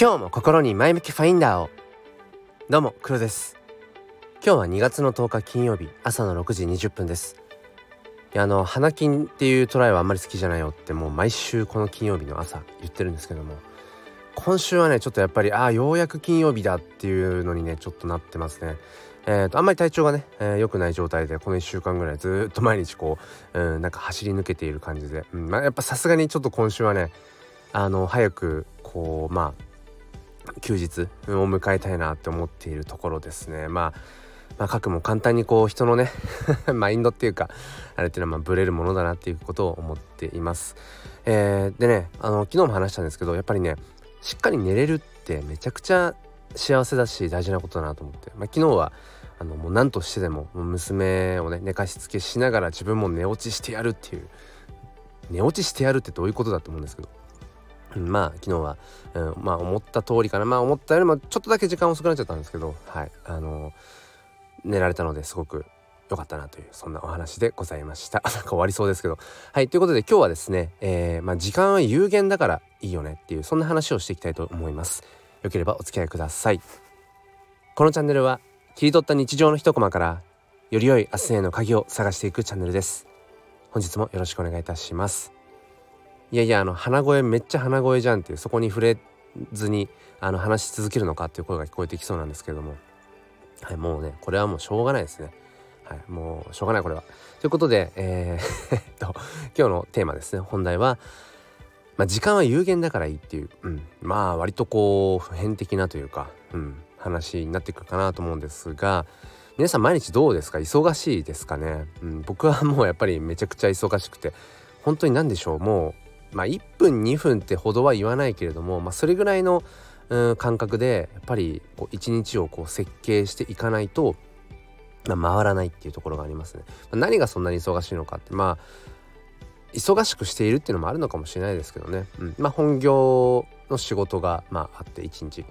今日も心に前向きファインダーを。どうも黒です。今日は2月の10日金曜日朝の6時20分です。いやあの花金っていうトライはあんまり好きじゃないよってもう毎週この金曜日の朝言ってるんですけども。今週はねちょっとやっぱりああようやく金曜日だっていうのにねちょっとなってますね。えーと、あんまり体調がね良、えー、くない状態でこの1週間ぐらいずっと毎日こう、うん、なんか走り抜けている感じで、うんまあ、やっぱさすがにちょっと今週はねあの早くこうまあ休日を迎えたいなって思っているところですねまあまあ、くも簡単にこう人のね マインドっていうかあれっていうのはまあブレるものだなっていうことを思っています。えー、でねあの昨日も話したんですけどやっぱりねしっかり寝れるってめちゃくちゃ幸せだし大事なことだなと思って、まあ、昨日はあのもう何としてでも娘をね寝かしつけしながら自分も寝落ちしてやるっていう寝落ちしてやるってどういうことだと思うんですけどまあ昨日は、うん、まあ思った通りかな。まあ思ったよりもちょっとだけ時間遅くなっちゃったんですけどはい。あの寝られたのですごく良かったなというそんなお話でございました。なんか終わりそうですけど。はいということで今日はですね、えー、まあ、時間は有限だからいいよねっていうそんな話をしていきたいと思います。よければお付き合いください。このチャンネルは切り取った日常の一コマからより良い明日への鍵を探していくチャンネルです。本日もよろしくお願いいたします。いやいやあの鼻声めっちゃ鼻声じゃんっていうそこに触れずにあの話し続けるのかっていう声が聞こえてきそうなんですけれども。はいもうねこれはもうしょうがないですね。はいもうしょうがないこれは。ということでえー、っと今日のテーマですね。本題はまあ、時間は有限だからいいっていう、うん、まあ割とこう普遍的なというか、うん、話になってくるかなと思うんですが皆さん毎日どうですか？忙しいですかね、うん、僕はもうやっぱりめちゃくちゃ忙しくて本当に何でしょう？もうまあ1分2分ってほどは言わないけれども、まあ、それぐらいの、感覚でやっぱり一日をこう設計していかないと、まあ、回らないっていうところがありますね。何がそんなに忙しいのかってまあ忙しくしているっていうのもあるのかもしれないですけどね、うん、まあ本業の仕事がまああって一日。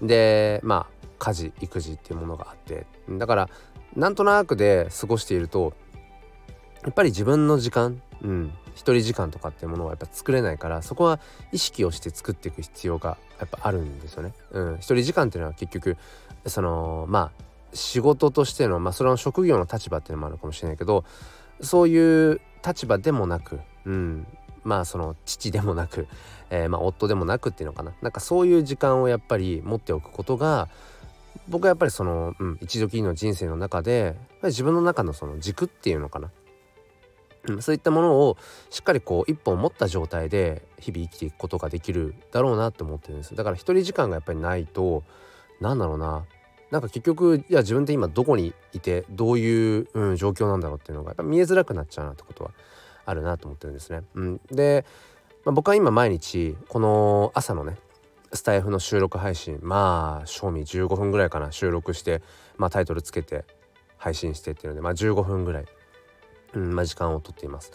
でまあ家事育児っていうものがあって。だからなんとなくで過ごしているとやっぱり自分の時間、うん、一人時間とかっていうものはやっぱ作れないからそこは意識をして作っていく必要がやっぱあるんですよね。うん、一人時間っていうのは結局そのまあ仕事としてのまあそれは職業の立場っていうのもあるかもしれないけどそういう立場でもなく、うん、まあその父でもなく、えー、まあ夫でもなくっていうのかな。なんかそういう時間をやっぱり持っておくことが僕はやっぱりその、うん、一度きりの人生の中で自分の中のその軸っていうのかな。うん、そういったものをしっかりこう一本持った状態で日々生きていくことができるだろうなって思ってるんです。だから一人時間がやっぱりないとなんだろうな。なんか結局いや自分って今どこにいてどういう、うん、状況なんだろうっていうのがやっぱ見えづらくなっちゃうなってことはあるなと思ってるんですね。うん、で、まあ、僕は今毎日この朝のねスタイフの収録配信まあ賞味15分ぐらいかな収録して、まあ、タイトルつけて配信してっていうので、まあ、15分ぐらいうんまあ、時間をとっています。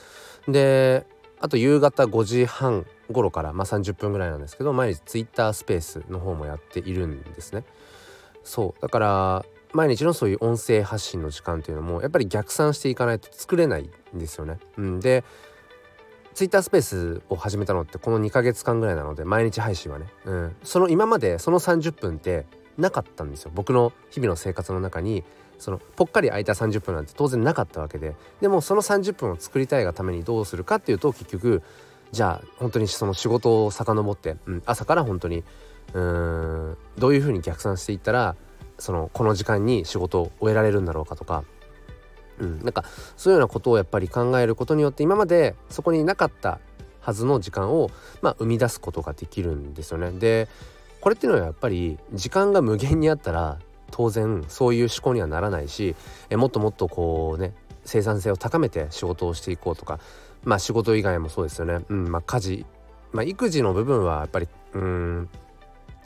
であと夕方5時半頃から、まあ、30分ぐらいなんですけど毎日 Twitter スペースの方もやっているんですね。そうだから毎日のそういう音声発信の時間っていうのもやっぱり逆算していかないと作れないんですよね。うん、で Twitter スペースを始めたのってこの2ヶ月間ぐらいなので毎日配信はね、うん、その今までその30分ってなかったんですよ僕の日々の生活の中にそのぽっかり空いた30分なんて当然なかったわけででもその30分を作りたいがためにどうするかっていうと結局じゃあ本当にその仕事を遡って、うん、朝から本当にうんどういうふうに逆算していったらそのこの時間に仕事を終えられるんだろうかとか、うん、なんかそういうようなことをやっぱり考えることによって今までそこになかったはずの時間を、まあ、生み出すことができるんですよね。でこれっていうのはやっぱり時間が無限にあったら当然そういう思考にはならないしえもっともっとこうね生産性を高めて仕事をしていこうとかまあ仕事以外もそうですよね、うんまあ、家事、まあ、育児の部分はやっぱりうん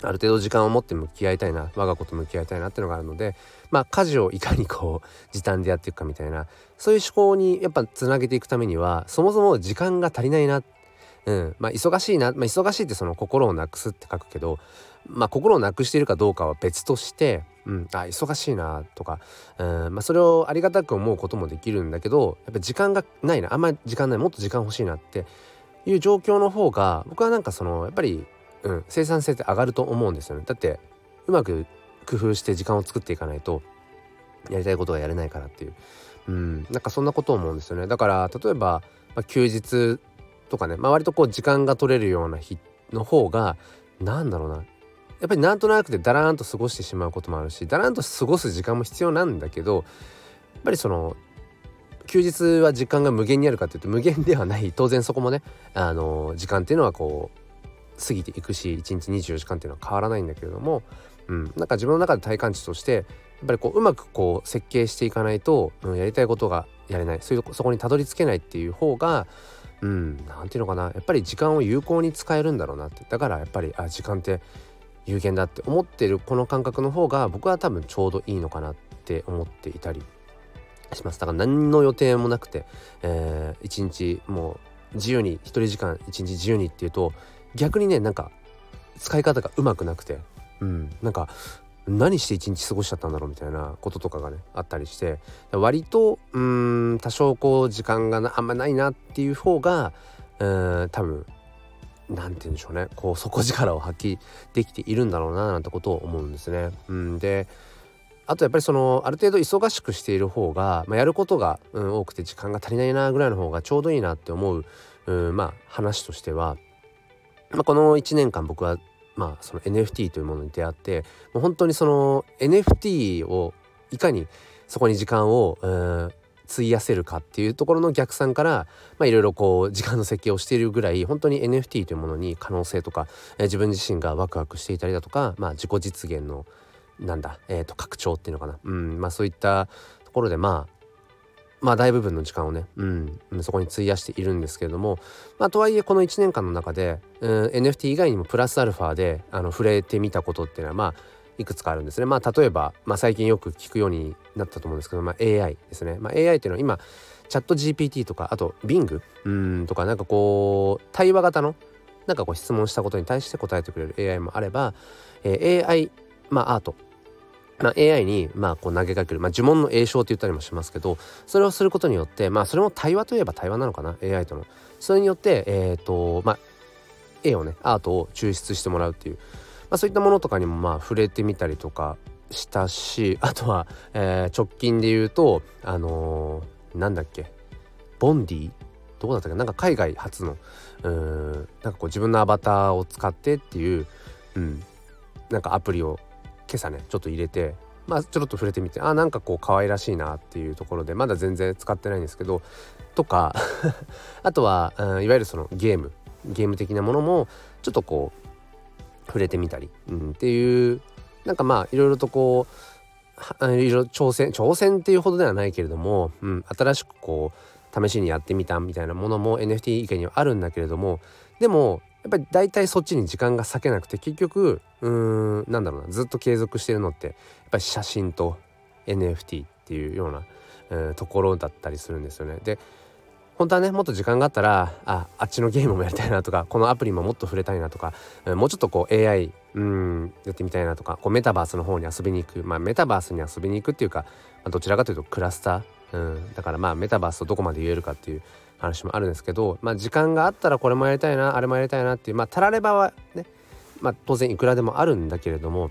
ある程度時間を持って向き合いたいな我が子と向き合いたいなっていうのがあるのでまあ家事をいかにこう時短でやっていくかみたいなそういう思考にやっぱつなげていくためにはそもそも時間が足りないな。うんまあ忙しいな、まあ、忙しいってその心をなくすって書くけどまあ心をなくしているかどうかは別としてうん、あ忙しいなとか、うん。まあ、それをありがたく思うこともできるんだけどやっぱ時間がないな。あんまり時間ない。もっと時間欲しいなっていう状況の方が僕はなんかそのやっぱりうん、生産性って上がると思うんですよね。だってうまく工夫して時間を作っていかないとやりたいことがやれないからっていう。うん。なんかそんなことを思うんですよね。だから例えば、まあ、休日とかね、まあ、割とこう時間が取れるような日の方がなんだろうな。やっぱりなんとなくでだらーんと過ごしてしまうこともあるしだらーんと過ごす時間も必要なんだけどやっぱりその休日は時間が無限にあるかっていうと無限ではない。当然そこもねあの時間っていうのはこう過ぎていくし1日24時間っていうのは変わらないんだけれども、うん、なんか自分の中で体感値としてやっぱりこううまくこう設計していかないと、うん、やりたいことがやれない。そういうそこにたどり着けないっていう方がうん何ていうのかな。やっぱり時間を有効に使えるんだろうなって。だからやっぱりあ時間って有限だって思ってるこの感覚の方が僕は多分ちょうどいいのかなって思っていたりします。だから何の予定もなくて、えー、一日もう自由に一人時間一日自由にっていうと逆にねなんか使い方がうまくなくてうんなんか何して一日過ごしちゃったんだろうみたいなこととかがねあったりして割とうん多少こう時間があんまないなっていう方がうん多分何て言うんでしょうねこう底力を発揮できているんだろうななんてことを思うんですね。うん、であとやっぱりそのある程度忙しくしている方が、まあ、やることが、うん、多くて時間が足りないなぐらいの方がちょうどいいなって思う、うん、まあ話としては、まあ、この1年間僕はまあその NFT というものに出会ってもう本当にその NFT をいかにそこに時間を、うん、費やせるかっていうところの逆算からいろいろこう時間の設計をしているぐらい本当に NFT というものに可能性とか、えー、自分自身がワクワクしていたりだとか、まあ、自己実現のなんだ、えー、と拡張っていうのかな、うんまあ、そういったところでまあまあ大部分の時間をね、うん、そこに費やしているんですけれども、まあ、とはいえこの1年間の中で、うん、NFT 以外にもプラスアルファであの触れてみたことっていうのはまあいくつかあるんですね。まあ例えば、まあ、最近よく聞くようになったと思うんですけど、まあ、AI ですね。まあ、AI っていうのは今チャット GPT とかあと Bing うんとかなんかこう対話型のなんかこう質問したことに対して答えてくれる AI もあれば、えー、AI まあアート。まあ、AI にまあこう投げかける、まあ、呪文の詠唱って言ったりもしますけどそれをすることによってまあそれも対話といえば対話なのかな？AI との。それによってえ、ー、とまあ絵をねアートを抽出してもらうっていう、まあ、そういったものとかにもまあ触れてみたりとかしたしあとは、えー、直近で言うとあのー、なんだっけボンディ？どこだったっけなんか海外初の。うんなんかこう自分のアバターを使ってっていううんなんかアプリを今朝ねちょっと入れてまあちょろっと触れてみてあなんかこう可愛らしいなっていうところでまだ全然使ってないんですけどとか あとは、うん、いわゆるそのゲームゲーム的なものもちょっとこう触れてみたり、うん、っていうなんかまあいろいろとこういろいろ挑戦挑戦っていうほどではないけれども、うん、新しくこう試しにやってみたみたいなものも NFT 以外にはあるんだけれどもでもやっぱり大体そっちに時間が割けなくて結局うーんなんだろうなずっと継続してるのってやっぱり写真と NFT っていうような、えー、ところだったりするんですよね。で本当はねもっと時間があったらああっちのゲームもやりたいなとかこのアプリももっと触れたいなとか、もうちょっとこう AI うんやってみたいなとかこうメタバースの方に遊びに行く。まあメタバースに遊びに行くっていうか、まあ、どちらかというとクラスター、うん、だからまあメタバースとどこまで言えるかっていう話もあるんですけど、まあ、時間があったらこれもやりたいなあれもやりたいなっていうまあたらればはね、まあ、当然いくらでもあるんだけれども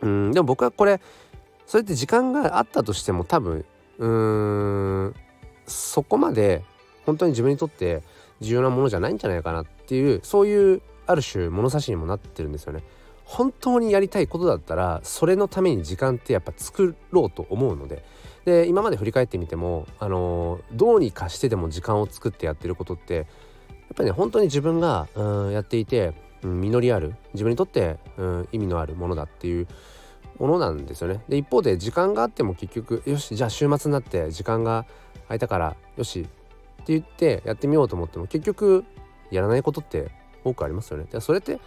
うんでも僕はこれそれって時間があったとしても多分うんそこまで本当に自分にとって重要なものじゃないんじゃないかなっていうそういうある種物差しにもなってるんですよね。本当にやりたいことだったらそれのために時間ってやっぱ作ろうと思うのでで今まで振り返ってみても、あの、どうにかしてでも時間を作ってやってることってやっぱりね本当に自分が、うん、やっていて、うん、実りある自分にとって、うん、意味のあるものだっていうものなんですよね。で一方で時間があっても結局よしじゃあ週末になって時間が空いたからよしって言ってやってみようと思っても結局やらないことって多くありますよね。でそれって、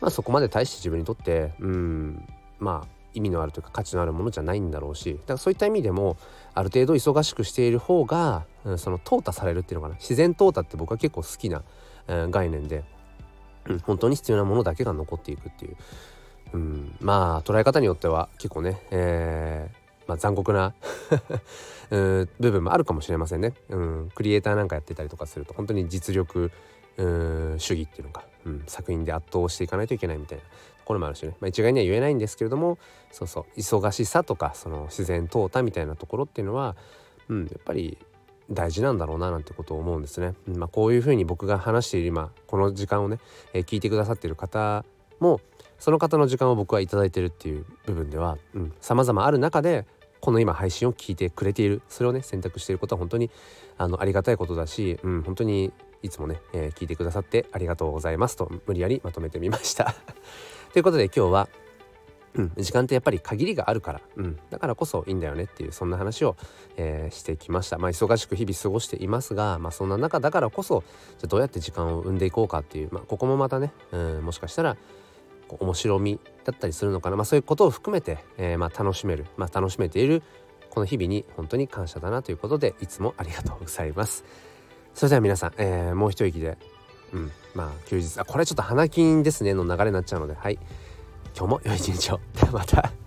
まあ、そこまで大して自分にとってうんまあ意味のあるというか価値のあるものじゃないんだろうしだからそういった意味でもある程度忙しくしている方が、うん、その淘汰されるっていうのかな自然淘汰って僕は結構好きな、えー、概念で、うん、本当に必要なものだけが残っていくっていう、うん、まあ捉え方によっては結構ね、えーまあ、残酷な 部分もあるかもしれませんね、うん、クリエイターなんかやってたりとかすると本当に実力主義っていうのか、うん、作品で圧倒していかないといけないみたいなところもあるしね、まあ、一概には言えないんですけれどもそうそう忙しさとかその自然淘汰みたいなところっていうのは、うん、やっぱり大事なんだろうななんてことを思うんですね。まあ、こういうふうに僕が話している今この時間をね、えー、聞いてくださっている方もその方の時間を僕は頂いてるっていう部分ではさまざまある中でこの今配信を聞いてくれているそれをね選択していることは本当にあのありがたいことだし、うん、本当にいつもね、えー、聞いてくださってありがとうございますと無理やりまとめてみました。ということで今日はうん、時間ってやっぱり限りがあるから、うん、だからこそいいんだよねっていうそんな話を、えー、してきました。まあ忙しく日々過ごしていますが、まあ、そんな中だからこそじゃどうやって時間を生んでいこうかっていう、まあ、ここもまたね、うん、もしかしたら面白みだったりするのかな、まあ、そういうことを含めて、えー、まあ楽しめる、まあ、楽しめているこの日々に本当に感謝だなということでいつもありがとうございます。それでは皆さん、えー、もう一息で、うん、まあ休日あこれちょっと花金ですねの流れになっちゃうのではい。今日も良い一日を。ではまた。